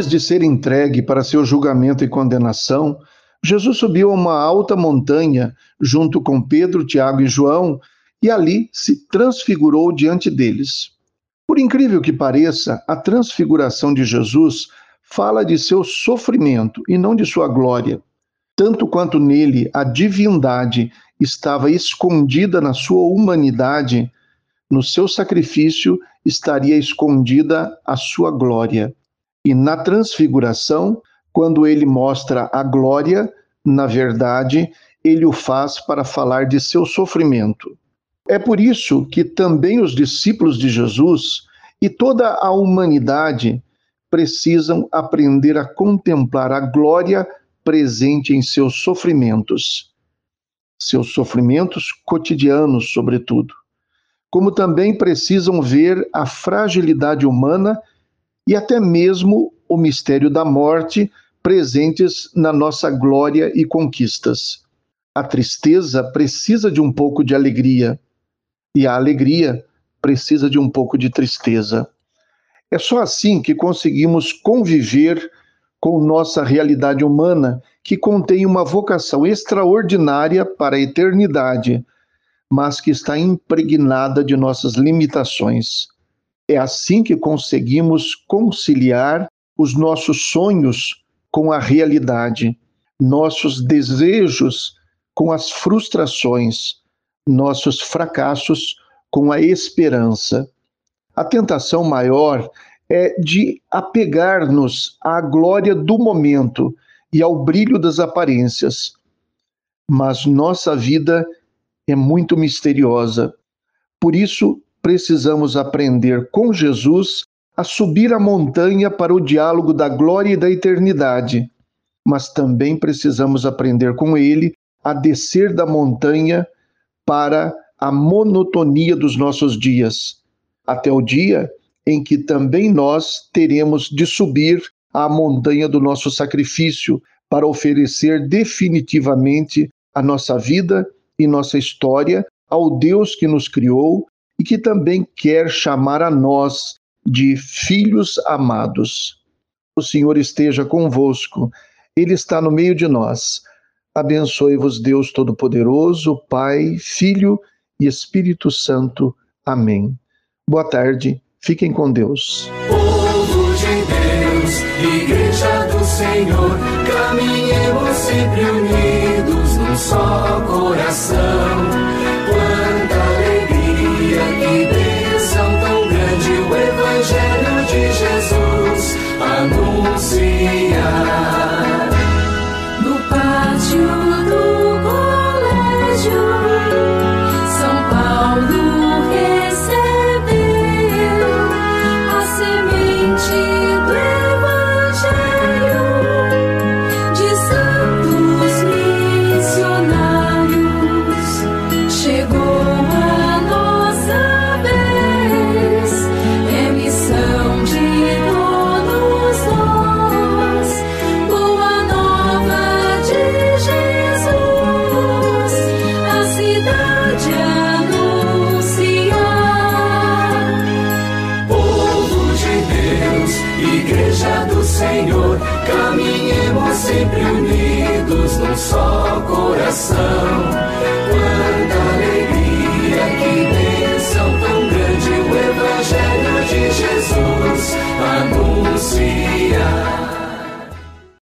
Antes de ser entregue para seu julgamento e condenação, Jesus subiu a uma alta montanha junto com Pedro, Tiago e João e ali se transfigurou diante deles. Por incrível que pareça, a transfiguração de Jesus fala de seu sofrimento e não de sua glória. Tanto quanto nele a divindade estava escondida na sua humanidade, no seu sacrifício estaria escondida a sua glória. E na transfiguração, quando ele mostra a glória, na verdade, ele o faz para falar de seu sofrimento. É por isso que também os discípulos de Jesus e toda a humanidade precisam aprender a contemplar a glória presente em seus sofrimentos, seus sofrimentos cotidianos, sobretudo. Como também precisam ver a fragilidade humana e até mesmo o mistério da morte presentes na nossa glória e conquistas. A tristeza precisa de um pouco de alegria e a alegria precisa de um pouco de tristeza. É só assim que conseguimos conviver com nossa realidade humana, que contém uma vocação extraordinária para a eternidade, mas que está impregnada de nossas limitações. É assim que conseguimos conciliar os nossos sonhos com a realidade, nossos desejos com as frustrações, nossos fracassos com a esperança. A tentação maior é de apegar-nos à glória do momento e ao brilho das aparências. Mas nossa vida é muito misteriosa. Por isso, precisamos aprender com Jesus a subir a montanha para o diálogo da glória e da eternidade, mas também precisamos aprender com ele a descer da montanha para a monotonia dos nossos dias, até o dia em que também nós teremos de subir à montanha do nosso sacrifício para oferecer definitivamente a nossa vida e nossa história ao Deus que nos criou e que também quer chamar a nós de filhos amados. O Senhor esteja convosco, Ele está no meio de nós. Abençoe-vos, Deus Todo-Poderoso, Pai, Filho e Espírito Santo. Amém. Boa tarde, fiquem com Deus. Povo de Deus, Igreja do Senhor, caminhemos sempre unidos num só coração só coração.